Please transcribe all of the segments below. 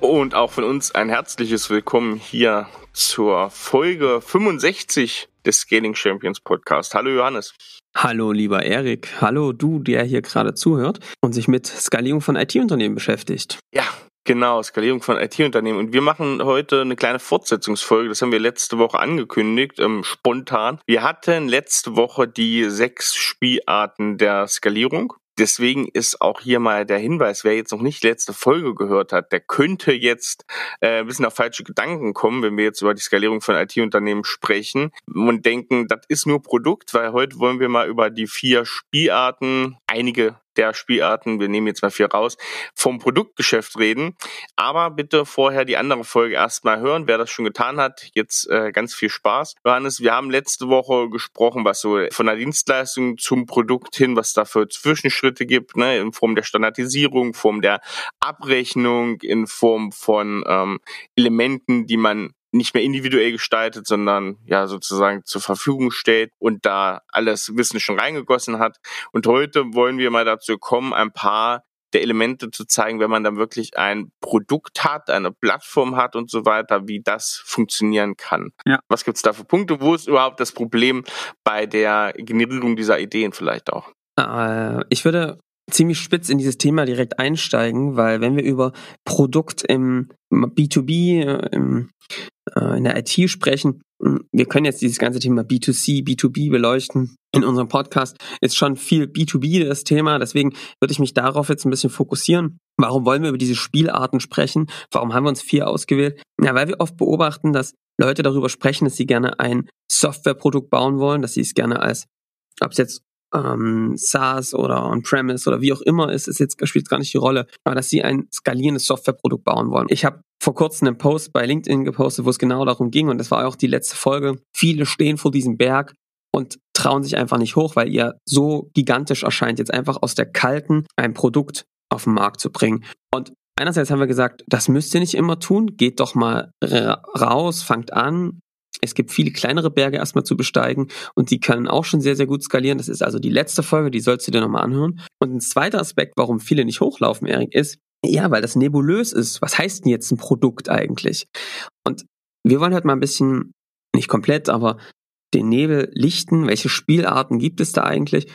Und auch von uns ein herzliches Willkommen hier zur Folge 65 des Scaling Champions Podcast. Hallo Johannes. Hallo lieber Erik. Hallo du, der hier gerade zuhört und sich mit Skalierung von IT-Unternehmen beschäftigt. Ja, Genau, Skalierung von IT-Unternehmen. Und wir machen heute eine kleine Fortsetzungsfolge. Das haben wir letzte Woche angekündigt, ähm, spontan. Wir hatten letzte Woche die sechs Spielarten der Skalierung. Deswegen ist auch hier mal der Hinweis, wer jetzt noch nicht letzte Folge gehört hat, der könnte jetzt äh, ein bisschen auf falsche Gedanken kommen, wenn wir jetzt über die Skalierung von IT-Unternehmen sprechen und denken, das ist nur Produkt, weil heute wollen wir mal über die vier Spielarten, einige der Spielarten, wir nehmen jetzt mal vier raus, vom Produktgeschäft reden. Aber bitte vorher die andere Folge erstmal hören. Wer das schon getan hat, jetzt äh, ganz viel Spaß. Johannes, wir haben letzte Woche gesprochen, was so von der Dienstleistung zum Produkt hin, was da für Zwischenschritte gibt, ne, in Form der Standardisierung, in Form der Abrechnung, in Form von ähm, Elementen, die man nicht mehr individuell gestaltet, sondern ja sozusagen zur Verfügung stellt und da alles Wissen schon reingegossen hat. Und heute wollen wir mal dazu kommen, ein paar der Elemente zu zeigen, wenn man dann wirklich ein Produkt hat, eine Plattform hat und so weiter, wie das funktionieren kann. Ja. Was gibt's da für Punkte? Wo ist überhaupt das Problem bei der Generierung dieser Ideen vielleicht auch? Äh, ich würde ziemlich spitz in dieses Thema direkt einsteigen, weil wenn wir über Produkt im B2B, äh, im, äh, in der IT sprechen, hm, wir können jetzt dieses ganze Thema B2C, B2B beleuchten. In unserem Podcast ist schon viel B2B das Thema, deswegen würde ich mich darauf jetzt ein bisschen fokussieren. Warum wollen wir über diese Spielarten sprechen? Warum haben wir uns vier ausgewählt? Ja, weil wir oft beobachten, dass Leute darüber sprechen, dass sie gerne ein Softwareprodukt bauen wollen, dass sie es gerne als, ob es jetzt ähm, SaaS oder On-Premise oder wie auch immer ist, ist jetzt spielt gar nicht die Rolle, aber dass sie ein skalierendes Softwareprodukt bauen wollen. Ich habe vor kurzem einen Post bei LinkedIn gepostet, wo es genau darum ging und das war auch die letzte Folge. Viele stehen vor diesem Berg und trauen sich einfach nicht hoch, weil ihr so gigantisch erscheint, jetzt einfach aus der kalten ein Produkt auf den Markt zu bringen. Und einerseits haben wir gesagt, das müsst ihr nicht immer tun, geht doch mal raus, fangt an, es gibt viele kleinere Berge erstmal zu besteigen und die können auch schon sehr, sehr gut skalieren. Das ist also die letzte Folge, die sollst du dir nochmal anhören. Und ein zweiter Aspekt, warum viele nicht hochlaufen, Erik, ist, ja, weil das nebulös ist. Was heißt denn jetzt ein Produkt eigentlich? Und wir wollen halt mal ein bisschen, nicht komplett, aber den Nebel lichten. Welche Spielarten gibt es da eigentlich?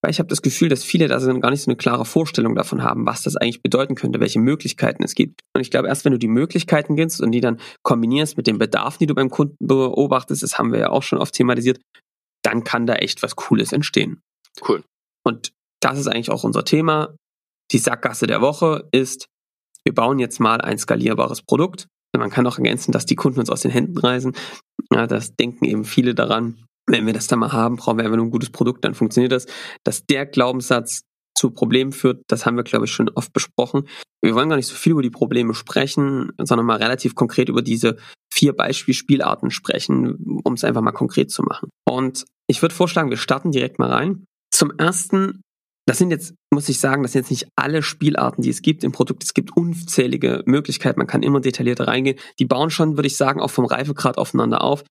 Weil ich habe das Gefühl, dass viele da gar nicht so eine klare Vorstellung davon haben, was das eigentlich bedeuten könnte, welche Möglichkeiten es gibt. Und ich glaube, erst wenn du die Möglichkeiten kennst und die dann kombinierst mit den Bedarfen, die du beim Kunden beobachtest, das haben wir ja auch schon oft thematisiert, dann kann da echt was Cooles entstehen. Cool. Und das ist eigentlich auch unser Thema. Die Sackgasse der Woche ist, wir bauen jetzt mal ein skalierbares Produkt. Man kann auch ergänzen, dass die Kunden uns aus den Händen reißen. Ja, das denken eben viele daran wenn wir das dann mal haben, brauchen wir einfach nur ein gutes Produkt, dann funktioniert das. Dass der Glaubenssatz zu Problemen führt, das haben wir, glaube ich, schon oft besprochen. Wir wollen gar nicht so viel über die Probleme sprechen, sondern mal relativ konkret über diese vier Beispielspielarten sprechen, um es einfach mal konkret zu machen. Und ich würde vorschlagen, wir starten direkt mal rein. Zum ersten, das sind jetzt, muss ich sagen, das sind jetzt nicht alle Spielarten, die es gibt im Produkt. Es gibt unzählige Möglichkeiten, man kann immer detaillierter reingehen. Die bauen schon, würde ich sagen, auch vom Reifegrad aufeinander auf.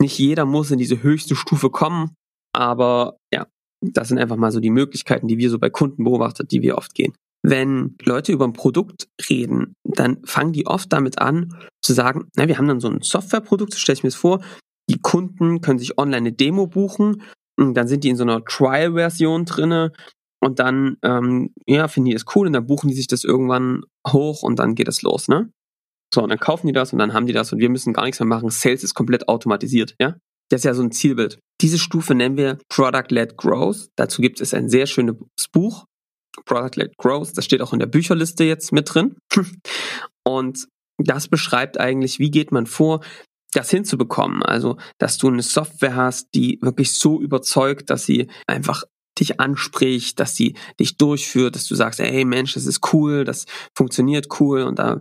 Nicht jeder muss in diese höchste Stufe kommen, aber ja, das sind einfach mal so die Möglichkeiten, die wir so bei Kunden beobachtet, die wir oft gehen. Wenn Leute über ein Produkt reden, dann fangen die oft damit an zu sagen, na, wir haben dann so ein Softwareprodukt, so stelle ich mir das vor, die Kunden können sich online eine Demo buchen, dann sind die in so einer Trial-Version drinne und dann ähm, ja, finden die das cool und dann buchen die sich das irgendwann hoch und dann geht es los, ne? So, und dann kaufen die das und dann haben die das und wir müssen gar nichts mehr machen. Sales ist komplett automatisiert, ja? Das ist ja so ein Zielbild. Diese Stufe nennen wir Product-Led Growth. Dazu gibt es ein sehr schönes Buch, Product-Led Growth. Das steht auch in der Bücherliste jetzt mit drin. Und das beschreibt eigentlich, wie geht man vor, das hinzubekommen. Also, dass du eine Software hast, die wirklich so überzeugt, dass sie einfach dich anspricht, dass sie dich durchführt, dass du sagst, ey Mensch, das ist cool, das funktioniert cool und da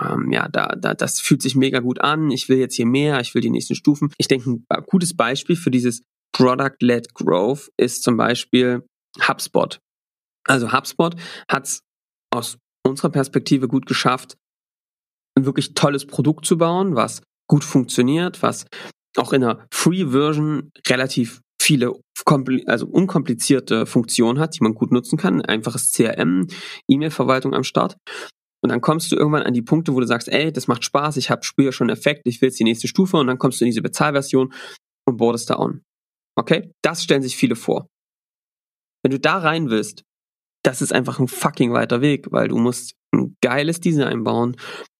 ähm, ja, da, da, das fühlt sich mega gut an, ich will jetzt hier mehr, ich will die nächsten Stufen. Ich denke, ein gutes Beispiel für dieses Product-led Growth ist zum Beispiel HubSpot. Also HubSpot hat es aus unserer Perspektive gut geschafft, ein wirklich tolles Produkt zu bauen, was gut funktioniert, was auch in einer Free-Version relativ viele also unkomplizierte Funktionen hat, die man gut nutzen kann. Einfaches CRM, E-Mail-Verwaltung am Start. Und dann kommst du irgendwann an die Punkte, wo du sagst, ey, das macht Spaß, ich habe spüre schon Effekt, ich will jetzt die nächste Stufe und dann kommst du in diese Bezahlversion und boardest da on. Okay? Das stellen sich viele vor. Wenn du da rein willst, das ist einfach ein fucking weiter Weg, weil du musst ein geiles Design bauen.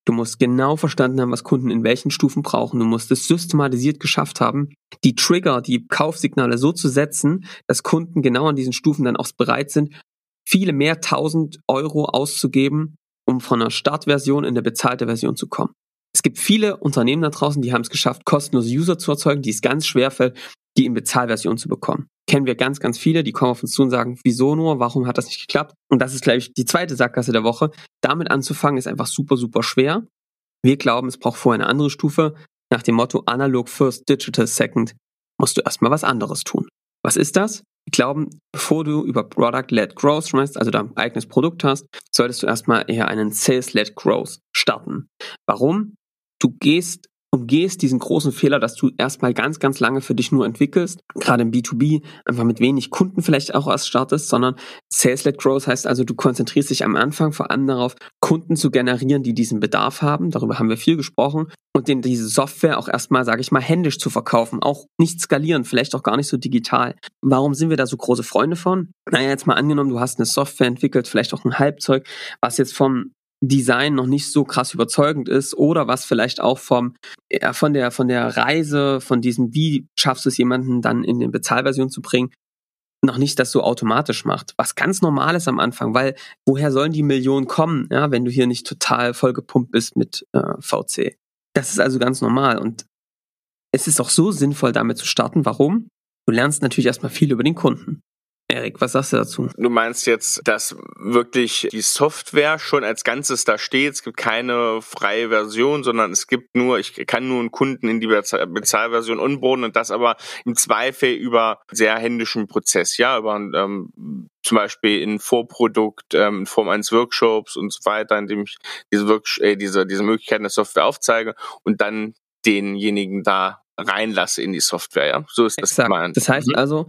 Du musst genau verstanden haben, was Kunden in welchen Stufen brauchen. Du musst es systematisiert geschafft haben, die Trigger, die Kaufsignale so zu setzen, dass Kunden genau an diesen Stufen dann auch bereit sind, viele mehr tausend Euro auszugeben, um von einer Startversion in eine bezahlte Version zu kommen. Es gibt viele Unternehmen da draußen, die haben es geschafft, kostenlose User zu erzeugen, die es ganz schwer fällt, die in Bezahlversion zu bekommen. Kennen wir ganz, ganz viele, die kommen auf uns zu und sagen, wieso nur, warum hat das nicht geklappt? Und das ist, glaube ich, die zweite Sackgasse der Woche. Damit anzufangen ist einfach super, super schwer. Wir glauben, es braucht vorher eine andere Stufe. Nach dem Motto Analog First, Digital Second musst du erstmal was anderes tun. Was ist das? Wir glauben, bevor du über Product-led Growth schmeißt, also dein eigenes Produkt hast, solltest du erstmal eher einen Sales-led Growth starten. Warum? Du gehst umgehst diesen großen Fehler, dass du erstmal ganz, ganz lange für dich nur entwickelst, gerade im B2B, einfach mit wenig Kunden vielleicht auch erst startest, sondern Sales-led Growth heißt also, du konzentrierst dich am Anfang vor allem darauf, Kunden zu generieren, die diesen Bedarf haben. Darüber haben wir viel gesprochen. Und denen diese Software auch erstmal, sage ich mal, händisch zu verkaufen. Auch nicht skalieren, vielleicht auch gar nicht so digital. Warum sind wir da so große Freunde von? Naja, jetzt mal angenommen, du hast eine Software entwickelt, vielleicht auch ein Halbzeug, was jetzt vom Design noch nicht so krass überzeugend ist oder was vielleicht auch vom ja, von der von der Reise von diesem wie schaffst du es jemanden dann in eine Bezahlversion zu bringen noch nicht das so automatisch macht. Was ganz normal ist am Anfang weil woher sollen die Millionen kommen ja wenn du hier nicht total vollgepumpt bist mit äh, VC das ist also ganz normal und es ist auch so sinnvoll damit zu starten. Warum? Du lernst natürlich erstmal viel über den Kunden Erik, was sagst du dazu? Du meinst jetzt, dass wirklich die Software schon als Ganzes da steht. Es gibt keine freie Version, sondern es gibt nur, ich kann nur einen Kunden in die Bezahlversion onboarden und das aber im Zweifel über sehr händischen Prozess, ja, über ähm, zum Beispiel in Vorprodukt, ähm, in Form eines Workshops und so weiter, in dem ich diese, äh, diese, diese Möglichkeiten der Software aufzeige und dann denjenigen da reinlasse in die Software, ja. So ist das gemeint. Das heißt mhm. also,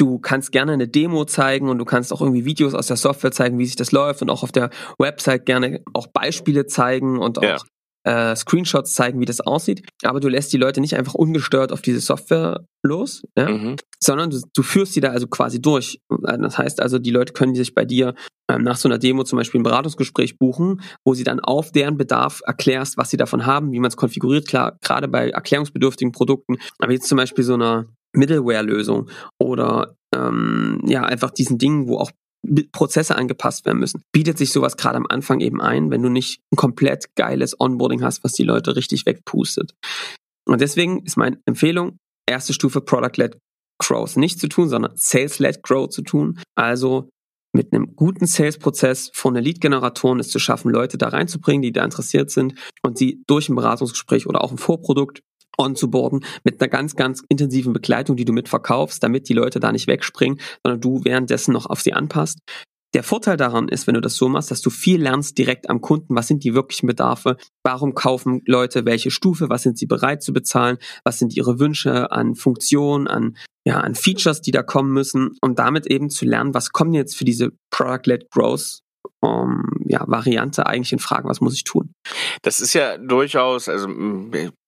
Du kannst gerne eine Demo zeigen und du kannst auch irgendwie Videos aus der Software zeigen, wie sich das läuft und auch auf der Website gerne auch Beispiele zeigen und auch ja. äh, Screenshots zeigen, wie das aussieht. Aber du lässt die Leute nicht einfach ungestört auf diese Software los, ja? mhm. sondern du, du führst sie da also quasi durch. Das heißt also, die Leute können sich bei dir ähm, nach so einer Demo zum Beispiel ein Beratungsgespräch buchen, wo sie dann auf deren Bedarf erklärst, was sie davon haben, wie man es konfiguriert. Klar, gerade bei erklärungsbedürftigen Produkten. Aber jetzt zum Beispiel so einer Middleware-Lösung oder ähm, ja einfach diesen Dingen, wo auch Prozesse angepasst werden müssen. Bietet sich sowas gerade am Anfang eben ein, wenn du nicht ein komplett geiles Onboarding hast, was die Leute richtig wegpustet. Und deswegen ist meine Empfehlung, erste Stufe Product-led Growth nicht zu tun, sondern Sales-led Growth zu tun. Also mit einem guten Sales-Prozess von der Lead-Generatoren es zu schaffen, Leute da reinzubringen, die da interessiert sind und sie durch ein Beratungsgespräch oder auch ein Vorprodukt onzuboarden mit einer ganz, ganz intensiven Begleitung, die du mitverkaufst, damit die Leute da nicht wegspringen, sondern du währenddessen noch auf sie anpasst. Der Vorteil daran ist, wenn du das so machst, dass du viel lernst direkt am Kunden. Was sind die wirklichen Bedarfe? Warum kaufen Leute welche Stufe? Was sind sie bereit zu bezahlen? Was sind ihre Wünsche an Funktionen, an, ja, an Features, die da kommen müssen? Und damit eben zu lernen, was kommen jetzt für diese Product-led Growth um, ja, Variante eigentlich in Fragen, was muss ich tun? Das ist ja durchaus, also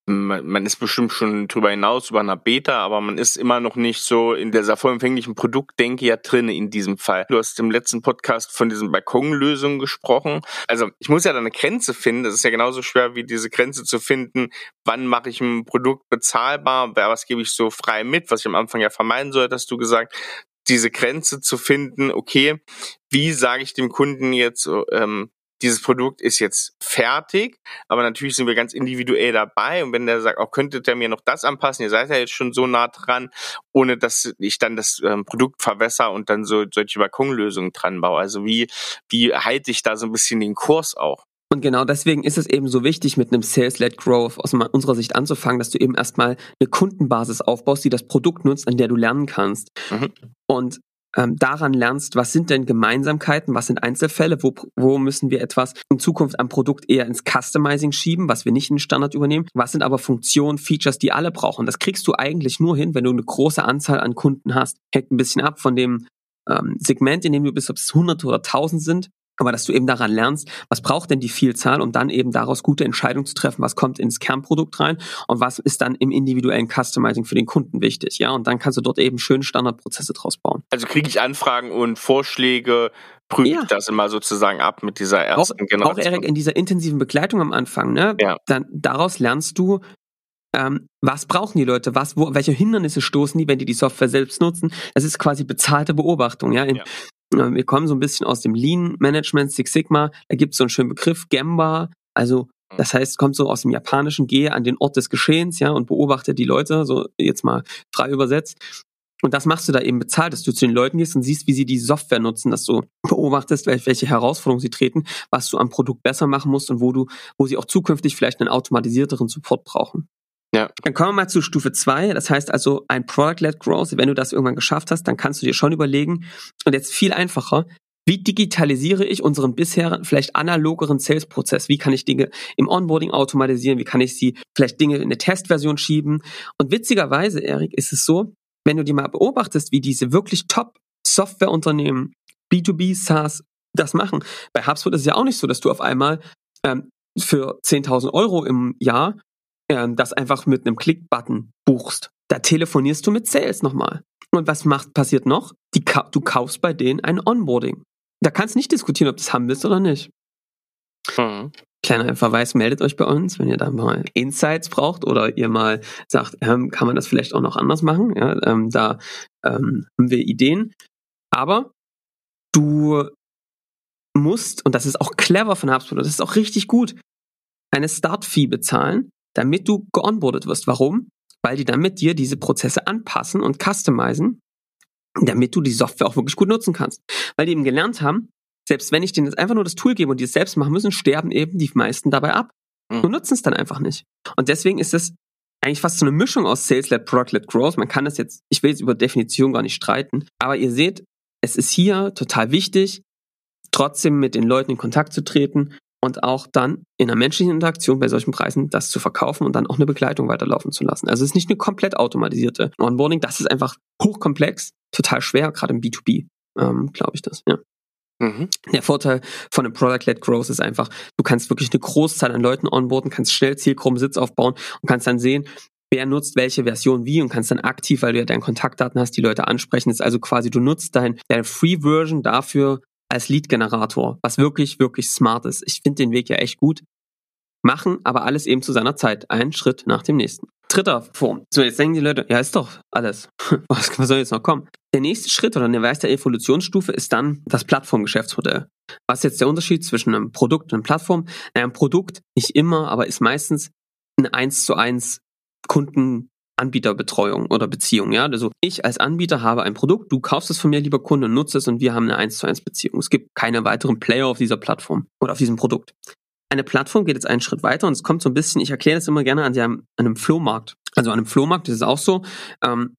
man ist bestimmt schon drüber hinaus über einer Beta, aber man ist immer noch nicht so in dieser vollempfänglichen Produktdenke ja drin in diesem Fall. Du hast im letzten Podcast von diesen Balkonlösungen gesprochen. Also ich muss ja da eine Grenze finden. Das ist ja genauso schwer wie diese Grenze zu finden. Wann mache ich ein Produkt bezahlbar? Was gebe ich so frei mit? Was ich am Anfang ja vermeiden soll, hast du gesagt diese Grenze zu finden, okay, wie sage ich dem Kunden jetzt, ähm, dieses Produkt ist jetzt fertig, aber natürlich sind wir ganz individuell dabei und wenn der sagt, auch oh, könntet ihr mir noch das anpassen, ihr seid ja jetzt schon so nah dran, ohne dass ich dann das ähm, Produkt verwässer und dann so solche Balkonlösungen dran baue. Also wie, wie halte ich da so ein bisschen den Kurs auch? Und genau deswegen ist es eben so wichtig, mit einem Sales-led Growth aus unserer Sicht anzufangen, dass du eben erstmal eine Kundenbasis aufbaust, die das Produkt nutzt, an der du lernen kannst. Mhm. Und ähm, daran lernst, was sind denn Gemeinsamkeiten, was sind Einzelfälle, wo, wo müssen wir etwas in Zukunft am Produkt eher ins Customizing schieben, was wir nicht in den Standard übernehmen, was sind aber Funktionen, Features, die alle brauchen. Das kriegst du eigentlich nur hin, wenn du eine große Anzahl an Kunden hast. Hängt ein bisschen ab von dem ähm, Segment, in dem du bist, ob es hunderte oder tausend sind aber dass du eben daran lernst, was braucht denn die Vielzahl, um dann eben daraus gute Entscheidungen zu treffen, was kommt ins Kernprodukt rein und was ist dann im individuellen Customizing für den Kunden wichtig, ja, und dann kannst du dort eben schöne Standardprozesse draus bauen. Also kriege ich Anfragen und Vorschläge, prüfe ja. ich das immer sozusagen ab mit dieser ersten auch, Generation. Auch Erik, in dieser intensiven Begleitung am Anfang, ne, ja. dann daraus lernst du, ähm, was brauchen die Leute, was, wo, welche Hindernisse stoßen die, wenn die die Software selbst nutzen. Das ist quasi bezahlte Beobachtung. Ja? In, ja. Wir kommen so ein bisschen aus dem Lean Management, Six Sigma. Da gibt es so einen schönen Begriff, Gemba. Also mhm. das heißt, kommt so aus dem Japanischen, gehe an den Ort des Geschehens, ja, und beobachte die Leute, so jetzt mal frei übersetzt. Und das machst du da eben bezahlt, dass du zu den Leuten gehst und siehst, wie sie die Software nutzen, dass du beobachtest, welche Herausforderungen sie treten, was du am Produkt besser machen musst und wo du, wo sie auch zukünftig vielleicht einen automatisierteren Support brauchen. Ja. Dann kommen wir mal zu Stufe zwei. Das heißt also ein Product-led Growth. Wenn du das irgendwann geschafft hast, dann kannst du dir schon überlegen, und jetzt viel einfacher, wie digitalisiere ich unseren bisher vielleicht analogeren Sales-Prozess? Wie kann ich Dinge im Onboarding automatisieren? Wie kann ich sie vielleicht Dinge in eine Testversion schieben? Und witzigerweise, Erik, ist es so, wenn du dir mal beobachtest, wie diese wirklich Top-Softwareunternehmen, B2B, SaaS, das machen. Bei HubSpot ist es ja auch nicht so, dass du auf einmal ähm, für 10.000 Euro im Jahr das einfach mit einem Klick-Button buchst. Da telefonierst du mit Sales nochmal. Und was macht, passiert noch? Die, du kaufst bei denen ein Onboarding. Da kannst du nicht diskutieren, ob du das haben willst oder nicht. Mhm. Kleiner Verweis, meldet euch bei uns, wenn ihr da mal Insights braucht oder ihr mal sagt, ähm, kann man das vielleicht auch noch anders machen. Ja, ähm, da ähm, haben wir Ideen. Aber du musst, und das ist auch clever von HubSpot, das ist auch richtig gut, eine Start-Fee bezahlen, damit du geonboardet wirst. Warum? Weil die damit dir diese Prozesse anpassen und customizen, damit du die Software auch wirklich gut nutzen kannst. Weil die eben gelernt haben, selbst wenn ich denen jetzt einfach nur das Tool gebe und die es selbst machen müssen, sterben eben die meisten dabei ab mhm. und nutzen es dann einfach nicht. Und deswegen ist es eigentlich fast so eine Mischung aus Sales-led, Product-led Growth. Man kann das jetzt, ich will jetzt über Definition gar nicht streiten, aber ihr seht, es ist hier total wichtig, trotzdem mit den Leuten in Kontakt zu treten und auch dann in einer menschlichen Interaktion bei solchen Preisen das zu verkaufen und dann auch eine Begleitung weiterlaufen zu lassen. Also es ist nicht eine komplett automatisierte Onboarding, das ist einfach hochkomplex, total schwer, gerade im B2B, ähm, glaube ich das, ja. Mhm. Der Vorteil von einem Product-led Growth ist einfach, du kannst wirklich eine Großzahl an Leuten onboarden, kannst schnell Zielgruppensitz aufbauen und kannst dann sehen, wer nutzt welche Version wie und kannst dann aktiv, weil du ja deine Kontaktdaten hast, die Leute ansprechen. Das ist also quasi, du nutzt dein, deine Free-Version dafür, als Lead-Generator, was wirklich, wirklich smart ist. Ich finde den Weg ja echt gut. Machen aber alles eben zu seiner Zeit. Ein Schritt nach dem nächsten. Dritter Form. So, jetzt denken die Leute, ja, ist doch alles. Was, soll jetzt noch kommen? Der nächste Schritt oder eine weitere Evolutionsstufe ist dann das Plattformgeschäftsmodell. Was ist jetzt der Unterschied zwischen einem Produkt und einer Plattform? Ein Produkt nicht immer, aber ist meistens ein 1 zu 1 Kunden Anbieterbetreuung oder Beziehung. Ja, also ich als Anbieter habe ein Produkt, du kaufst es von mir, lieber Kunde, nutzt es und wir haben eine 1 zu 1 Beziehung. Es gibt keine weiteren Player auf dieser Plattform oder auf diesem Produkt. Eine Plattform geht jetzt einen Schritt weiter und es kommt so ein bisschen, ich erkläre das immer gerne an, einem, Flohmarkt. Also an einem Flohmarkt ist es auch so, ähm,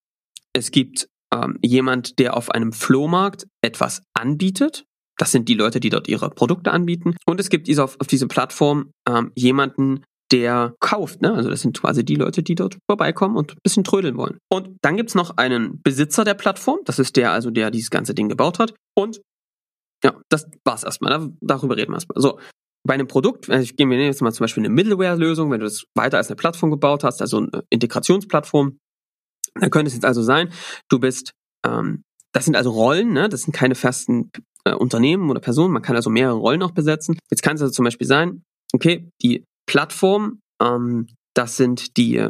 es gibt ähm, jemand, der auf einem Flohmarkt etwas anbietet. Das sind die Leute, die dort ihre Produkte anbieten. Und es gibt auf, auf diese Plattform ähm, jemanden, der kauft. Ne? Also das sind quasi die Leute, die dort vorbeikommen und ein bisschen trödeln wollen. Und dann gibt's noch einen Besitzer der Plattform. Das ist der, also der dieses ganze Ding gebaut hat. Und ja, das war's erstmal. Da, darüber reden wir erstmal. So, bei einem Produkt, also ich gehe mir jetzt mal zum Beispiel eine Middleware-Lösung, wenn du das weiter als eine Plattform gebaut hast, also eine Integrationsplattform, dann könnte es jetzt also sein, du bist, ähm, das sind also Rollen, ne? das sind keine festen äh, Unternehmen oder Personen, man kann also mehrere Rollen auch besetzen. Jetzt kann es also zum Beispiel sein, okay, die Plattform, ähm, das sind die,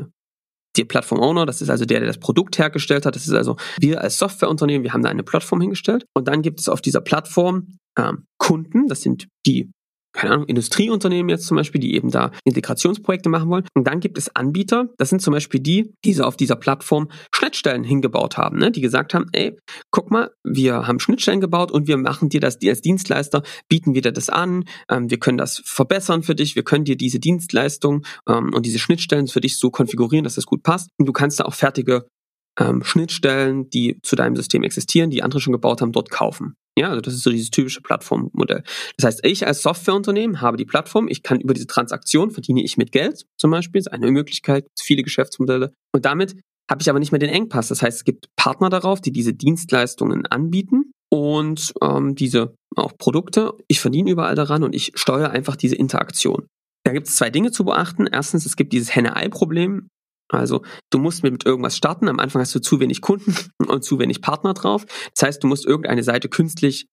die Plattform-Owner, das ist also der, der das Produkt hergestellt hat. Das ist also wir als Softwareunternehmen, wir haben da eine Plattform hingestellt. Und dann gibt es auf dieser Plattform ähm, Kunden, das sind die keine Ahnung, Industrieunternehmen jetzt zum Beispiel, die eben da Integrationsprojekte machen wollen. Und dann gibt es Anbieter, das sind zum Beispiel die, die so auf dieser Plattform Schnittstellen hingebaut haben, ne? die gesagt haben, ey, guck mal, wir haben Schnittstellen gebaut und wir machen dir das als Dienstleister, bieten wir dir das an, ähm, wir können das verbessern für dich, wir können dir diese Dienstleistung ähm, und diese Schnittstellen für dich so konfigurieren, dass das gut passt. Und du kannst da auch fertige ähm, Schnittstellen, die zu deinem System existieren, die andere schon gebaut haben, dort kaufen. Ja, also das ist so dieses typische Plattformmodell. Das heißt, ich als Softwareunternehmen habe die Plattform, ich kann über diese Transaktion verdiene ich mit Geld zum Beispiel, das ist eine Möglichkeit, viele Geschäftsmodelle. Und damit habe ich aber nicht mehr den Engpass. Das heißt, es gibt Partner darauf, die diese Dienstleistungen anbieten und ähm, diese auch Produkte. Ich verdiene überall daran und ich steuere einfach diese Interaktion. Da gibt es zwei Dinge zu beachten. Erstens, es gibt dieses Henne-Ei-Problem. Also du musst mit irgendwas starten. Am Anfang hast du zu wenig Kunden und zu wenig Partner drauf. Das heißt, du musst irgendeine Seite künstlich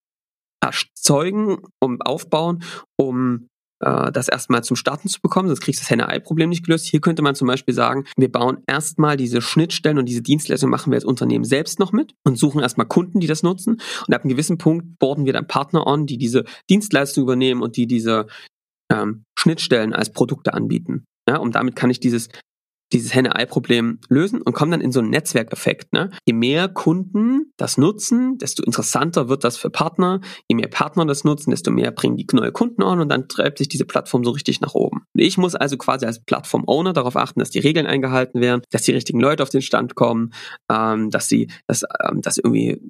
erzeugen, um aufbauen, um äh, das erstmal zum Starten zu bekommen, sonst kriegst du das Henne-Ei-Problem nicht gelöst. Hier könnte man zum Beispiel sagen, wir bauen erstmal diese Schnittstellen und diese Dienstleistungen machen wir als Unternehmen selbst noch mit und suchen erstmal Kunden, die das nutzen. Und ab einem gewissen Punkt borden wir dann Partner on, die diese Dienstleistung übernehmen und die diese ähm, Schnittstellen als Produkte anbieten. Ja, und damit kann ich dieses dieses Henne-Ei-Problem lösen und kommen dann in so einen Netzwerkeffekt. Ne? Je mehr Kunden das nutzen, desto interessanter wird das für Partner. Je mehr Partner das nutzen, desto mehr bringen die neue Kunden an und dann treibt sich diese Plattform so richtig nach oben. Ich muss also quasi als Plattform-Owner darauf achten, dass die Regeln eingehalten werden, dass die richtigen Leute auf den Stand kommen, ähm, dass sie, dass ähm, das irgendwie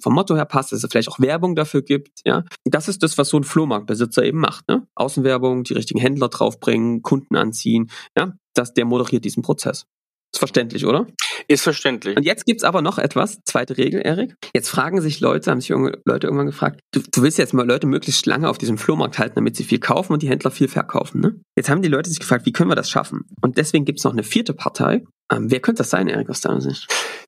vom Motto her passt, dass es vielleicht auch Werbung dafür gibt. Ja, das ist das, was so ein Flohmarktbesitzer eben macht. Ne? Außenwerbung, die richtigen Händler draufbringen, Kunden anziehen. Ja, dass der moderiert diesen Prozess. Ist verständlich, oder? Ist verständlich. Und jetzt gibt's aber noch etwas, zweite Regel, Erik. Jetzt fragen sich Leute, haben sich Leute irgendwann gefragt, du, du willst jetzt mal Leute möglichst lange auf diesem Flohmarkt halten, damit sie viel kaufen und die Händler viel verkaufen. Ne? Jetzt haben die Leute sich gefragt, wie können wir das schaffen? Und deswegen gibt's noch eine vierte Partei. Ähm, wer könnte das sein, Erik, aus deiner Sicht?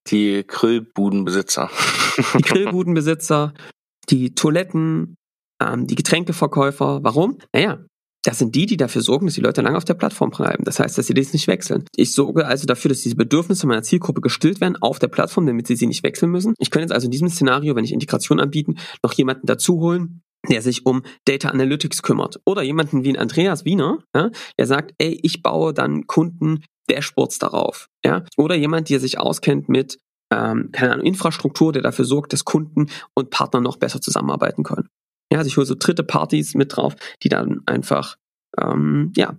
Die Grillbudenbesitzer. Die Grillbudenbesitzer, die Toiletten, ähm, die Getränkeverkäufer. Warum? Naja, das sind die, die dafür sorgen, dass die Leute lange auf der Plattform bleiben. Das heißt, dass sie das nicht wechseln. Ich sorge also dafür, dass diese Bedürfnisse meiner Zielgruppe gestillt werden auf der Plattform, damit sie sie nicht wechseln müssen. Ich könnte jetzt also in diesem Szenario, wenn ich Integration anbieten, noch jemanden dazu holen, der sich um Data Analytics kümmert. Oder jemanden wie ein Andreas Wiener, ja, der sagt, ey, ich baue dann Kunden Dashboards darauf. Ja? Oder jemand, der sich auskennt mit ähm, keine Ahnung, Infrastruktur, der dafür sorgt, dass Kunden und Partner noch besser zusammenarbeiten können. Ja, also ich hole so dritte Partys mit drauf, die dann einfach, ähm, ja,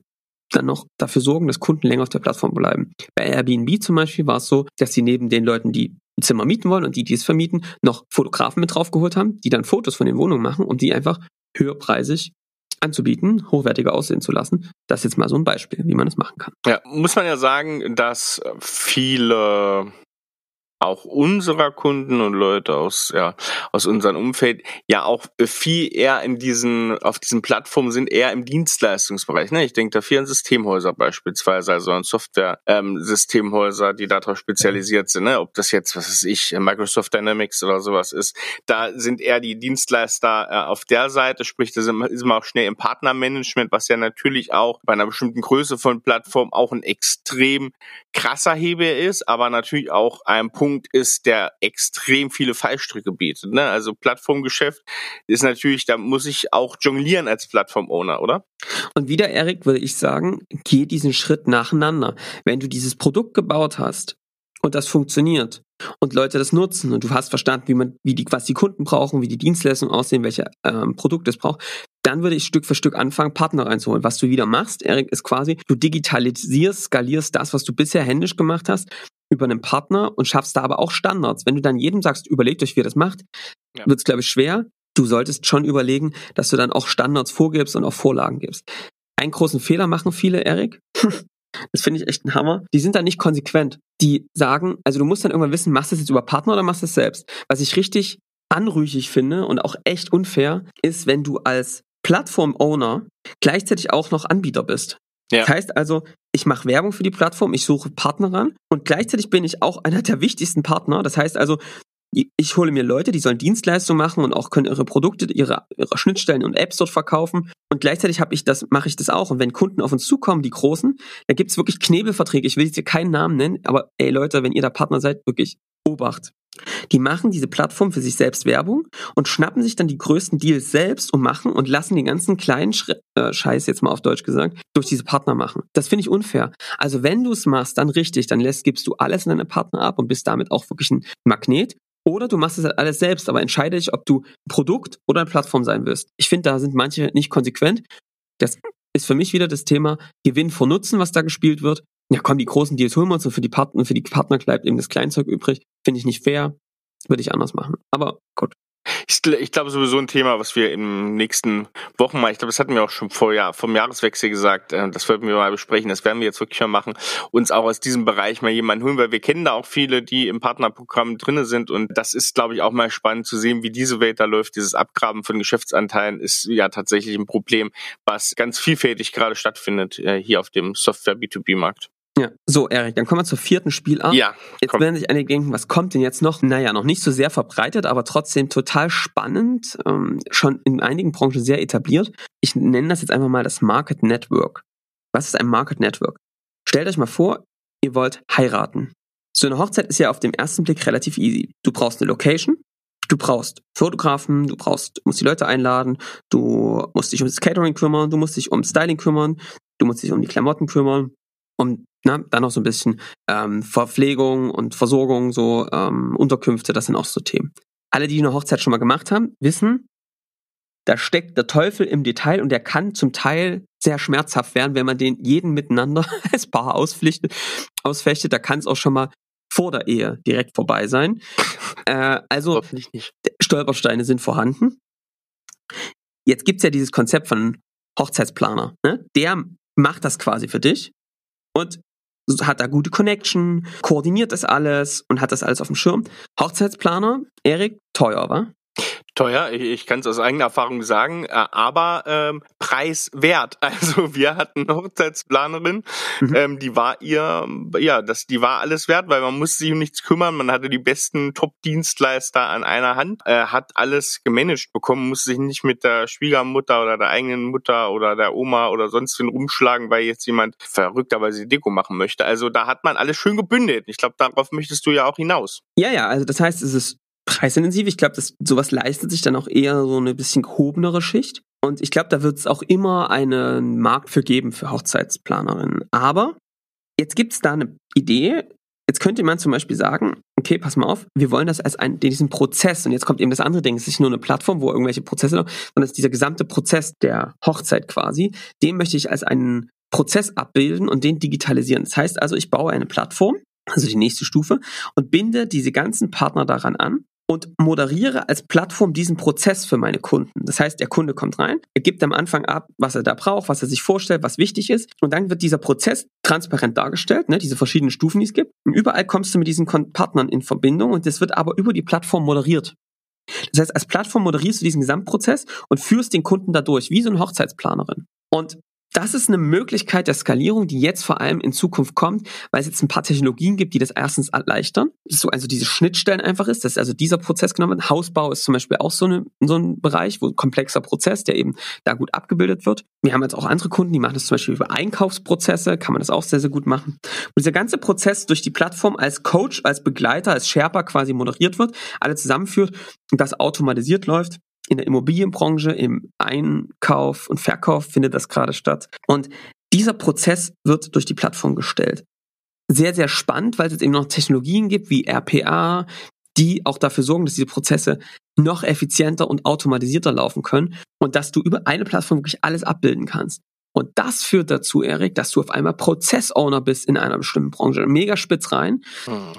dann noch dafür sorgen, dass Kunden länger auf der Plattform bleiben. Bei Airbnb zum Beispiel war es so, dass sie neben den Leuten, die ein Zimmer mieten wollen und die, die es vermieten, noch Fotografen mit draufgeholt haben, die dann Fotos von den Wohnungen machen, um die einfach höherpreisig anzubieten, hochwertiger aussehen zu lassen. Das ist jetzt mal so ein Beispiel, wie man das machen kann. Ja, muss man ja sagen, dass viele auch unserer Kunden und Leute aus ja aus unserem Umfeld ja auch viel eher in diesen auf diesen Plattformen sind eher im Dienstleistungsbereich. Ne? Ich denke da viel an Systemhäuser beispielsweise, also an Software-Systemhäuser, ähm, die darauf spezialisiert sind. Ne? Ob das jetzt was weiß ich Microsoft Dynamics oder sowas ist, da sind eher die Dienstleister äh, auf der Seite. Sprich, da sind, ist man auch schnell im Partnermanagement, was ja natürlich auch bei einer bestimmten Größe von Plattform auch ein extrem krasser Hebel ist, aber natürlich auch ein Punkt Punkt ist, der extrem viele Fallstricke bietet. Ne? Also Plattformgeschäft ist natürlich, da muss ich auch jonglieren als Plattform-Owner, oder? Und wieder, Erik, würde ich sagen, geh diesen Schritt nacheinander. Wenn du dieses Produkt gebaut hast und das funktioniert und Leute das nutzen und du hast verstanden, wie man, wie die, was die Kunden brauchen, wie die Dienstleistungen aussehen, welche ähm, Produkte es braucht, dann würde ich Stück für Stück anfangen, Partner reinzuholen. Was du wieder machst, Erik, ist quasi, du digitalisierst, skalierst das, was du bisher händisch gemacht hast, über einen Partner und schaffst da aber auch Standards. Wenn du dann jedem sagst, überlegt euch, wie ihr das macht, ja. wird es, glaube ich, schwer. Du solltest schon überlegen, dass du dann auch Standards vorgibst und auch Vorlagen gibst. Einen großen Fehler machen viele, Erik. Das finde ich echt ein Hammer. Die sind da nicht konsequent. Die sagen, also du musst dann irgendwann wissen, machst du es jetzt über Partner oder machst du es selbst? Was ich richtig anrüchig finde und auch echt unfair, ist, wenn du als Plattform-Owner gleichzeitig auch noch Anbieter bist. Ja. Das heißt also, ich mache Werbung für die Plattform, ich suche Partner ran und gleichzeitig bin ich auch einer der wichtigsten Partner. Das heißt also, ich hole mir Leute, die sollen Dienstleistungen machen und auch können ihre Produkte, ihre, ihre Schnittstellen und Apps dort verkaufen. Und gleichzeitig habe ich das, mache ich das auch. Und wenn Kunden auf uns zukommen, die großen, da gibt's wirklich Knebelverträge. Ich will jetzt hier keinen Namen nennen, aber ey Leute, wenn ihr da Partner seid, wirklich Obacht. Die machen diese Plattform für sich selbst Werbung und schnappen sich dann die größten Deals selbst und machen und lassen den ganzen kleinen Sch äh, Scheiß, jetzt mal auf Deutsch gesagt, durch diese Partner machen. Das finde ich unfair. Also wenn du es machst, dann richtig, dann lässt, gibst du alles an deine Partner ab und bist damit auch wirklich ein Magnet. Oder du machst es halt alles selbst, aber entscheide dich, ob du ein Produkt oder eine Plattform sein wirst. Ich finde, da sind manche nicht konsequent. Das ist für mich wieder das Thema Gewinn vor Nutzen, was da gespielt wird. Ja, komm, die großen Deals holen wir uns und für die Partner, für die Partner bleibt eben das Kleinzeug übrig. Finde ich nicht fair. Würde ich anders machen. Aber gut. Ich, ich glaube sowieso ein Thema, was wir in nächsten Wochen mal, ich glaube, das hatten wir auch schon vor Jahr, vom Jahreswechsel gesagt, äh, das wollten wir mal besprechen, das werden wir jetzt wirklich mal machen, uns auch aus diesem Bereich mal jemanden holen, weil wir kennen da auch viele, die im Partnerprogramm drinne sind und das ist, glaube ich, auch mal spannend zu sehen, wie diese Welt da läuft. Dieses Abgraben von Geschäftsanteilen ist ja tatsächlich ein Problem, was ganz vielfältig gerade stattfindet äh, hier auf dem Software B2B-Markt. Ja, so Erik, dann kommen wir zur vierten Spielart. Ja. Jetzt komm. werden sich einige denken, was kommt denn jetzt noch? Naja, noch nicht so sehr verbreitet, aber trotzdem total spannend, ähm, schon in einigen Branchen sehr etabliert. Ich nenne das jetzt einfach mal das Market Network. Was ist ein Market Network? Stellt euch mal vor, ihr wollt heiraten. So eine Hochzeit ist ja auf den ersten Blick relativ easy. Du brauchst eine Location, du brauchst Fotografen, du brauchst, musst die Leute einladen, du musst dich um das Catering kümmern, du musst dich um Styling kümmern, du musst dich um die Klamotten kümmern, um na, dann noch so ein bisschen ähm, Verpflegung und Versorgung, so ähm, Unterkünfte, das sind auch so Themen. Alle, die eine Hochzeit schon mal gemacht haben, wissen, da steckt der Teufel im Detail und der kann zum Teil sehr schmerzhaft werden, wenn man den jeden miteinander als Paar ausflichtet, ausfechtet. Da kann es auch schon mal vor der Ehe direkt vorbei sein. Äh, also. Stolpersteine sind vorhanden. Jetzt gibt's ja dieses Konzept von Hochzeitsplaner. Ne? Der macht das quasi für dich und hat da gute Connection, koordiniert das alles und hat das alles auf dem Schirm. Hochzeitsplaner, Erik, teuer, wa? Teuer, ich, ich kann es aus eigener Erfahrung sagen, äh, aber ähm, preiswert. Also wir hatten eine Hochzeitsplanerin, Mhm. ähm, die war ihr, ja, das, die war alles wert, weil man musste sich um nichts kümmern, man hatte die besten Top-Dienstleister an einer Hand, äh, hat alles gemanagt bekommen, musste sich nicht mit der Schwiegermutter oder der eigenen Mutter oder der Oma oder sonst wen rumschlagen, weil jetzt jemand verrückterweise Deko machen möchte. Also da hat man alles schön gebündelt. Ich glaube, darauf möchtest du ja auch hinaus. Ja, ja, also das heißt, es ist preisintensiv. Ich glaube, das sowas leistet sich dann auch eher so eine bisschen gehobenere Schicht. Und ich glaube, da wird es auch immer einen Markt für geben für Hochzeitsplanerinnen. Aber jetzt gibt es da eine Idee. Jetzt könnte man zum Beispiel sagen, okay, pass mal auf, wir wollen das als einen, diesen Prozess, und jetzt kommt eben das andere Ding, es ist nicht nur eine Plattform, wo irgendwelche Prozesse, sondern es ist dieser gesamte Prozess der Hochzeit quasi, den möchte ich als einen Prozess abbilden und den digitalisieren. Das heißt also, ich baue eine Plattform, also die nächste Stufe, und binde diese ganzen Partner daran an und moderiere als Plattform diesen Prozess für meine Kunden. Das heißt, der Kunde kommt rein, er gibt am Anfang ab, was er da braucht, was er sich vorstellt, was wichtig ist, und dann wird dieser Prozess transparent dargestellt, ne, diese verschiedenen Stufen, die es gibt. Und überall kommst du mit diesen Partnern in Verbindung und das wird aber über die Plattform moderiert. Das heißt, als Plattform moderierst du diesen Gesamtprozess und führst den Kunden dadurch, wie so eine Hochzeitsplanerin. Und das ist eine Möglichkeit der Skalierung, die jetzt vor allem in Zukunft kommt, weil es jetzt ein paar Technologien gibt, die das erstens erleichtern. Das ist so also diese Schnittstellen einfach ist, dass also dieser Prozess genommen wird. Hausbau ist zum Beispiel auch so, eine, so ein Bereich, wo ein komplexer Prozess, der eben da gut abgebildet wird. Wir haben jetzt auch andere Kunden, die machen das zum Beispiel über Einkaufsprozesse, kann man das auch sehr, sehr gut machen. Und dieser ganze Prozess durch die Plattform als Coach, als Begleiter, als Sherpa quasi moderiert wird, alle zusammenführt und das automatisiert läuft in der Immobilienbranche, im Einkauf und Verkauf findet das gerade statt. Und dieser Prozess wird durch die Plattform gestellt. Sehr, sehr spannend, weil es jetzt eben noch Technologien gibt wie RPA, die auch dafür sorgen, dass diese Prozesse noch effizienter und automatisierter laufen können und dass du über eine Plattform wirklich alles abbilden kannst. Und das führt dazu, Erik, dass du auf einmal Prozessowner bist in einer bestimmten Branche. Mega spitz rein.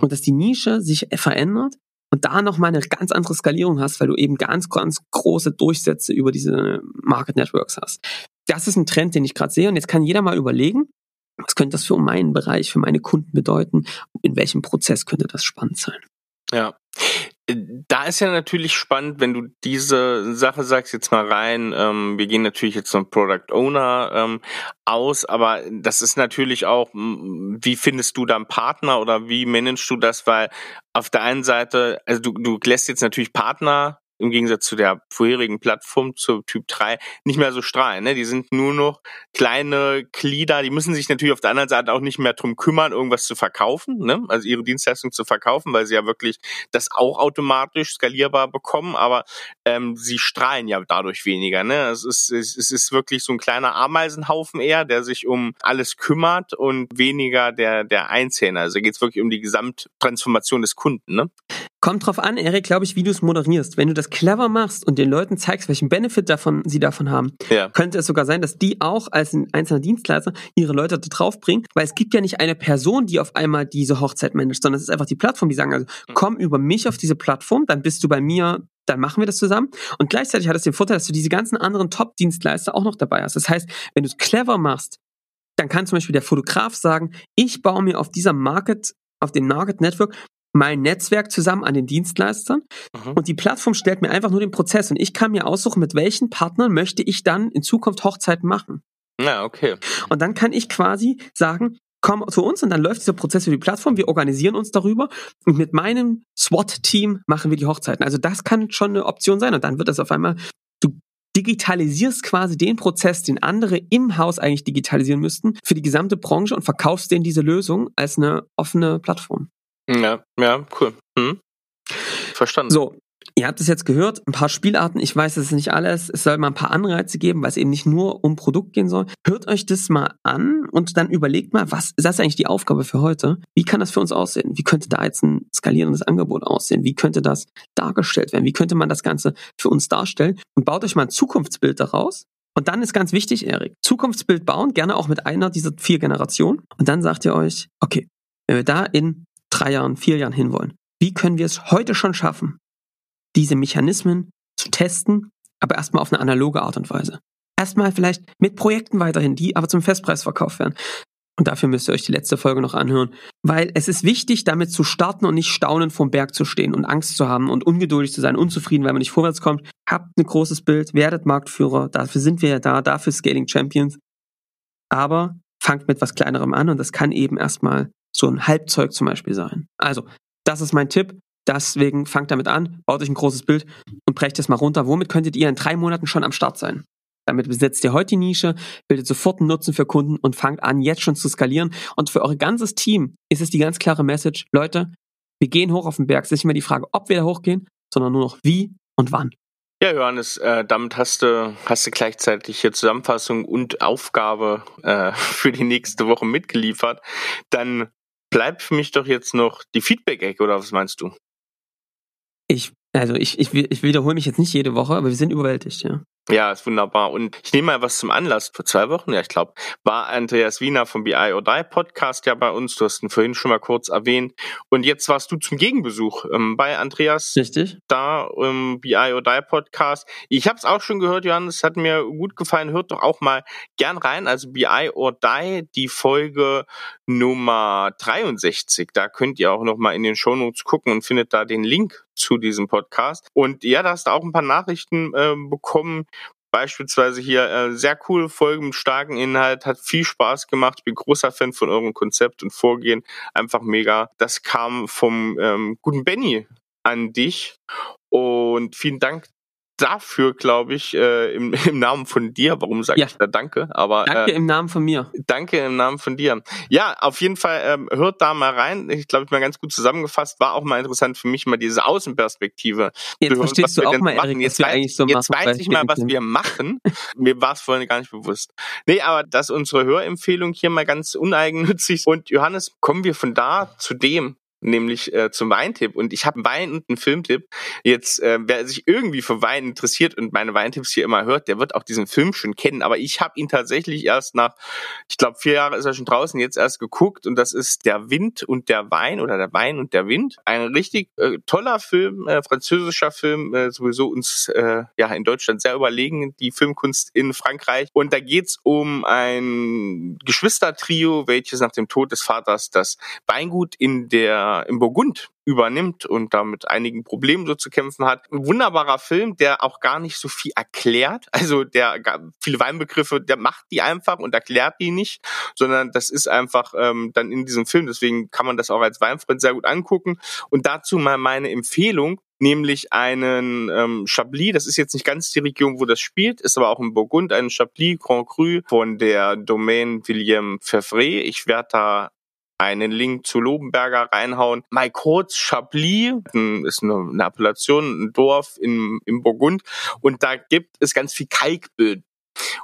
Und dass die Nische sich verändert und da nochmal eine ganz andere Skalierung hast, weil du eben ganz, ganz große Durchsätze über diese Market Networks hast. Das ist ein Trend, den ich gerade sehe. Und jetzt kann jeder mal überlegen, was könnte das für meinen Bereich, für meine Kunden bedeuten? In welchem Prozess könnte das spannend sein? Ja. Da ist ja natürlich spannend, wenn du diese Sache sagst, jetzt mal rein, ähm, wir gehen natürlich jetzt zum Product Owner ähm, aus, aber das ist natürlich auch, wie findest du da einen Partner oder wie managst du das, weil auf der einen Seite, also du, du lässt jetzt natürlich Partner im Gegensatz zu der vorherigen Plattform, zur Typ 3, nicht mehr so strahlen. Ne? Die sind nur noch kleine Glieder, die müssen sich natürlich auf der anderen Seite auch nicht mehr drum kümmern, irgendwas zu verkaufen, ne? also ihre Dienstleistung zu verkaufen, weil sie ja wirklich das auch automatisch skalierbar bekommen, aber ähm, sie strahlen ja dadurch weniger. Ne? Es, ist, es ist wirklich so ein kleiner Ameisenhaufen eher, der sich um alles kümmert und weniger der, der Einzelne. Also geht es wirklich um die Gesamttransformation des Kunden. Ne? Kommt drauf an, Erik, glaube ich, wie du es moderierst. Wenn du das clever machst und den Leuten zeigst, welchen Benefit davon sie davon haben, ja. könnte es sogar sein, dass die auch als ein einzelner Dienstleister ihre Leute da draufbringen, weil es gibt ja nicht eine Person, die auf einmal diese Hochzeit managt, sondern es ist einfach die Plattform, die sagen, also hm. komm über mich auf diese Plattform, dann bist du bei mir dann machen wir das zusammen. Und gleichzeitig hat es den Vorteil, dass du diese ganzen anderen Top-Dienstleister auch noch dabei hast. Das heißt, wenn du es clever machst, dann kann zum Beispiel der Fotograf sagen, ich baue mir auf dieser Market, auf dem Market Network mein Netzwerk zusammen an den Dienstleistern mhm. und die Plattform stellt mir einfach nur den Prozess und ich kann mir aussuchen, mit welchen Partnern möchte ich dann in Zukunft Hochzeiten machen. Ja, okay. Und dann kann ich quasi sagen, komm zu uns und dann läuft dieser Prozess über die Plattform, wir organisieren uns darüber und mit meinem SWAT-Team machen wir die Hochzeiten. Also das kann schon eine Option sein und dann wird das auf einmal, du digitalisierst quasi den Prozess, den andere im Haus eigentlich digitalisieren müssten, für die gesamte Branche und verkaufst denen diese Lösung als eine offene Plattform. Ja, ja, cool. Hm. Verstanden. So, Ihr habt es jetzt gehört, ein paar Spielarten, ich weiß, es ist nicht alles, es soll mal ein paar Anreize geben, weil es eben nicht nur um Produkt gehen soll. Hört euch das mal an und dann überlegt mal, was ist das eigentlich die Aufgabe für heute? Wie kann das für uns aussehen? Wie könnte da jetzt ein skalierendes Angebot aussehen? Wie könnte das dargestellt werden? Wie könnte man das Ganze für uns darstellen? Und baut euch mal ein Zukunftsbild daraus. Und dann ist ganz wichtig, Erik, Zukunftsbild bauen, gerne auch mit einer dieser vier Generationen. Und dann sagt ihr euch, okay, wenn wir da in drei Jahren, vier Jahren hinwollen, wie können wir es heute schon schaffen, diese Mechanismen zu testen, aber erstmal auf eine analoge Art und Weise. Erstmal vielleicht mit Projekten weiterhin, die aber zum Festpreis verkauft werden. Und dafür müsst ihr euch die letzte Folge noch anhören. Weil es ist wichtig, damit zu starten und nicht staunend vorm Berg zu stehen und Angst zu haben und ungeduldig zu sein, unzufrieden, weil man nicht vorwärts kommt. Habt ein großes Bild, werdet Marktführer, dafür sind wir ja da, dafür Scaling Champions. Aber fangt mit was Kleinerem an und das kann eben erstmal so ein Halbzeug zum Beispiel sein. Also, das ist mein Tipp. Deswegen fangt damit an, baut euch ein großes Bild und brecht es mal runter. Womit könntet ihr in drei Monaten schon am Start sein? Damit besetzt ihr heute die Nische, bildet sofort einen Nutzen für Kunden und fangt an, jetzt schon zu skalieren. Und für euer ganzes Team ist es die ganz klare Message, Leute, wir gehen hoch auf den Berg. Es ist nicht mehr die Frage, ob wir da hochgehen, sondern nur noch wie und wann. Ja, Johannes, äh, damit hast du, hast du gleichzeitig hier Zusammenfassung und Aufgabe äh, für die nächste Woche mitgeliefert. Dann bleibt für mich doch jetzt noch die Feedback-Ecke, oder was meinst du? Ich, also ich, ich, ich wiederhole mich jetzt nicht jede Woche, aber wir sind überwältigt, ja. Ja, ist wunderbar. Und ich nehme mal was zum Anlass. Vor zwei Wochen, ja, ich glaube, war Andreas Wiener vom BI or Die Podcast ja bei uns. Du hast ihn vorhin schon mal kurz erwähnt. Und jetzt warst du zum Gegenbesuch ähm, bei Andreas. Richtig. Da im BI or Die Podcast. Ich habe es auch schon gehört, Johannes, hat mir gut gefallen. Hört doch auch mal gern rein. Also BI or Die, die Folge Nummer 63. Da könnt ihr auch noch mal in den Shownotes gucken und findet da den Link zu diesem Podcast. Und ja, da hast du auch ein paar Nachrichten äh, bekommen. Beispielsweise hier äh, sehr coole Folgen mit starken Inhalt, hat viel Spaß gemacht. Bin großer Fan von eurem Konzept und Vorgehen. Einfach mega. Das kam vom ähm, guten Benny an dich. Und vielen Dank dafür, glaube ich, äh, im, im Namen von dir. Warum sage ja. ich da Danke? Aber danke äh, im Namen von mir. Danke im Namen von dir. Ja, auf jeden Fall ähm, hört da mal rein. Ich glaube, ich mal ganz gut zusammengefasst. War auch mal interessant für mich mal diese Außenperspektive. Jetzt verstehst du auch mal, Erik, jetzt, weiß, eigentlich so jetzt weiß ich mal, was wir machen. Mir war es vorhin gar nicht bewusst. Nee, aber das ist unsere Hörempfehlung hier mal ganz uneigennützig. Und Johannes, kommen wir von da zu dem, nämlich äh, zum Weintipp. Und ich habe Wein und einen Filmtipp. Jetzt, äh, wer sich irgendwie für Wein interessiert und meine Weintipps hier immer hört, der wird auch diesen Film schon kennen. Aber ich habe ihn tatsächlich erst nach, ich glaube, vier Jahre ist er schon draußen, jetzt erst geguckt. Und das ist Der Wind und der Wein oder Der Wein und der Wind. Ein richtig äh, toller Film, äh, französischer Film, äh, sowieso uns äh, ja in Deutschland sehr überlegen, die Filmkunst in Frankreich. Und da geht's um ein Geschwistertrio, welches nach dem Tod des Vaters das Weingut in der im Burgund übernimmt und da einigen Problemen so zu kämpfen hat. Ein wunderbarer Film, der auch gar nicht so viel erklärt. Also der viele Weinbegriffe, der macht die einfach und erklärt die nicht, sondern das ist einfach ähm, dann in diesem Film. Deswegen kann man das auch als Weinfreund sehr gut angucken. Und dazu mal meine Empfehlung nämlich einen ähm, Chablis, das ist jetzt nicht ganz die Region, wo das spielt, ist aber auch in Burgund, ein Chablis Grand Cru von der Domaine William Fevre. Ich werde da einen Link zu Lobenberger reinhauen. Mal kurz, Chablis ist eine, Appellation, ein Dorf in, im Burgund und da gibt es ganz viel Kalkböden.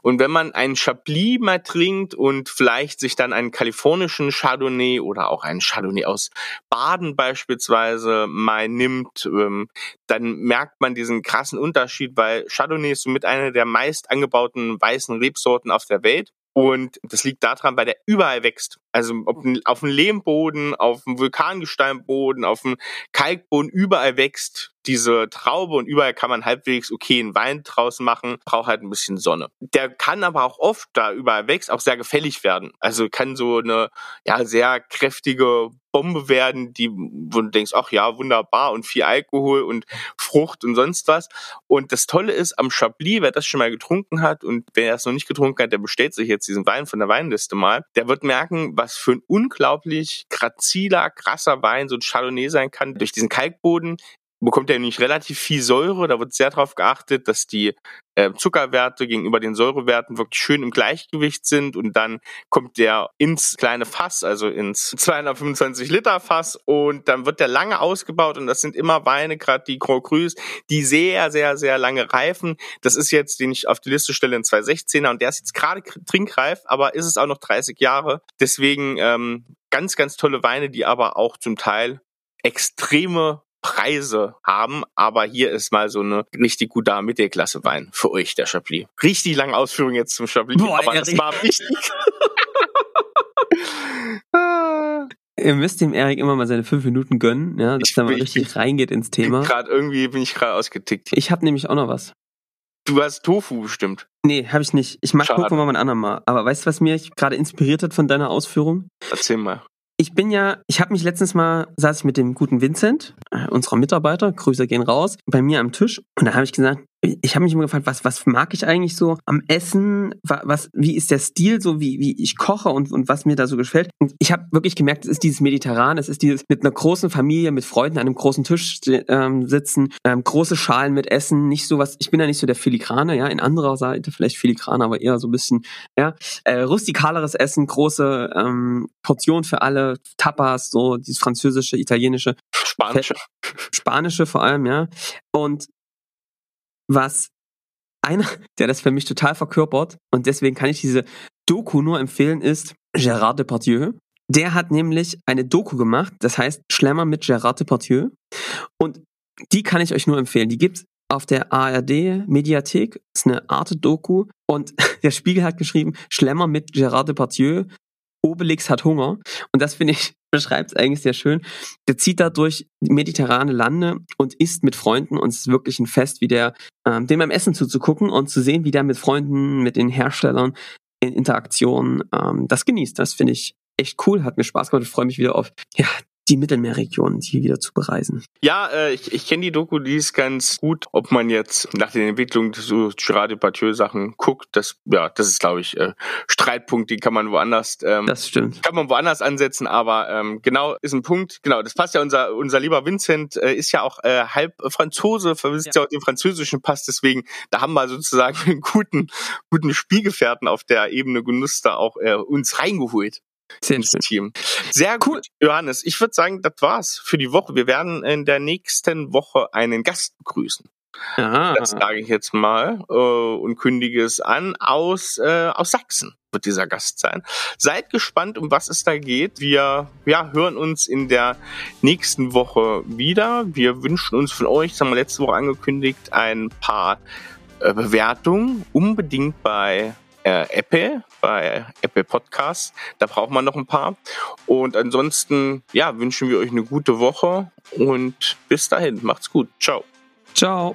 Und wenn man einen Chablis mal trinkt und vielleicht sich dann einen kalifornischen Chardonnay oder auch einen Chardonnay aus Baden beispielsweise mal nimmt, ähm, dann merkt man diesen krassen Unterschied, weil Chardonnay ist somit eine der meist angebauten weißen Rebsorten auf der Welt. Und das liegt daran, weil der überall wächst. Also auf dem Lehmboden, auf dem Vulkangesteinboden, auf dem Kalkboden, überall wächst diese Traube und überall kann man halbwegs okay einen Wein draus machen, braucht halt ein bisschen Sonne. Der kann aber auch oft, da überall wächst, auch sehr gefällig werden. Also kann so eine ja sehr kräftige Bombe werden, die, wo du denkst, ach ja, wunderbar und viel Alkohol und Frucht und sonst was. Und das Tolle ist am Chablis, wer das schon mal getrunken hat und wer es noch nicht getrunken hat, der bestellt sich jetzt diesen Wein von der Weinliste mal, der wird merken, was für ein unglaublich graziler, krasser Wein so ein Chardonnay sein kann. Durch diesen Kalkboden bekommt er nämlich relativ viel Säure. Da wird sehr darauf geachtet, dass die äh, Zuckerwerte gegenüber den Säurewerten wirklich schön im Gleichgewicht sind und dann kommt der ins kleine Fass, also ins 225 Liter Fass und dann wird der lange ausgebaut und das sind immer Weine, gerade die Grand Crus, die sehr, sehr, sehr lange reifen. Das ist jetzt, den ich auf die Liste stelle, ein 216er und der ist jetzt gerade trinkreif, aber ist es auch noch 30 Jahre. Deswegen ähm, ganz, ganz tolle Weine, die aber auch zum Teil extreme Preise haben, aber hier ist mal so eine richtig gute Mittelklasse Wein für euch, der Chablis. Richtig lange Ausführung jetzt zum Chablis, Boah, aber das war wichtig. Ihr müsst dem Erik immer mal seine fünf Minuten gönnen, ja, dass er mal richtig reingeht ins Thema. Gerade irgendwie bin ich gerade ausgetickt. Ich habe nämlich auch noch was. Du hast Tofu bestimmt. Nee, habe ich nicht. Ich mag Schade. Tofu mal ein andermal. Aber weißt du, was mich gerade inspiriert hat von deiner Ausführung? Erzähl mal ich bin ja, ich habe mich letztens mal, saß ich mit dem guten Vincent, äh, unserer Mitarbeiter, Grüße gehen raus, bei mir am Tisch. Und da habe ich gesagt, ich habe mich immer gefragt, was, was mag ich eigentlich so am Essen? Was, wie ist der Stil, so wie, wie ich koche und, und was mir da so gefällt? Und ich habe wirklich gemerkt, es ist dieses Mediterran, es ist dieses mit einer großen Familie, mit Freunden an einem großen Tisch ähm, sitzen, ähm, große Schalen mit Essen, nicht so was, ich bin ja nicht so der Filigrane, ja, in anderer Seite vielleicht Filigrane, aber eher so ein bisschen, ja, äh, rustikaleres Essen, große ähm, Portion für alle, Tapas, so dieses französische, italienische. Spanische. Spanische vor allem, ja. Und was einer, der das für mich total verkörpert und deswegen kann ich diese Doku nur empfehlen, ist Gérard Depardieu. Der hat nämlich eine Doku gemacht, das heißt Schlemmer mit Gérard Depardieu und die kann ich euch nur empfehlen. Die gibt's auf der ARD Mediathek, ist eine Arte-Doku und der Spiegel hat geschrieben, Schlemmer mit Gérard Depardieu, Obelix hat Hunger. Und das finde ich, beschreibt es eigentlich sehr schön. Der zieht da durch mediterrane Lande und isst mit Freunden und es ist wirklich ein Fest, wie der, ähm, dem beim Essen zuzugucken und zu sehen, wie der mit Freunden, mit den Herstellern in Interaktion ähm, das genießt. Das finde ich echt cool, hat mir Spaß gemacht. Ich freue mich wieder auf ja, die Mittelmeerregion, die wieder zu bereisen. Ja, äh, ich, ich kenne die Doku, die ist ganz gut. Ob man jetzt nach den Entwicklungen so Gerard Depardieu Sachen guckt, das ja, das ist glaube ich äh, Streitpunkt, die kann man woanders ähm, Das stimmt. Kann man woanders ansetzen, aber ähm, genau ist ein Punkt. Genau, das passt ja unser unser lieber Vincent äh, ist ja auch äh, halb Franzose, verwisst ja. ja auch den französischen Pass, deswegen da haben wir sozusagen einen guten guten Spielgefährten auf der Ebene Genuss da auch äh, uns reingeholt. Sehr schön. Team. Sehr cool, Johannes. Ich würde sagen, das war's für die Woche. Wir werden in der nächsten Woche einen Gast begrüßen. Aha. Das sage ich jetzt mal äh, und kündige es an. Aus, äh, aus Sachsen wird dieser Gast sein. Seid gespannt, um was es da geht. Wir ja, hören uns in der nächsten Woche wieder. Wir wünschen uns von euch, das haben wir letzte Woche angekündigt, ein paar äh, Bewertungen. Unbedingt bei Apple, bei Apple Podcasts. Da braucht man noch ein paar. Und ansonsten, ja, wünschen wir euch eine gute Woche und bis dahin. Macht's gut. Ciao. Ciao.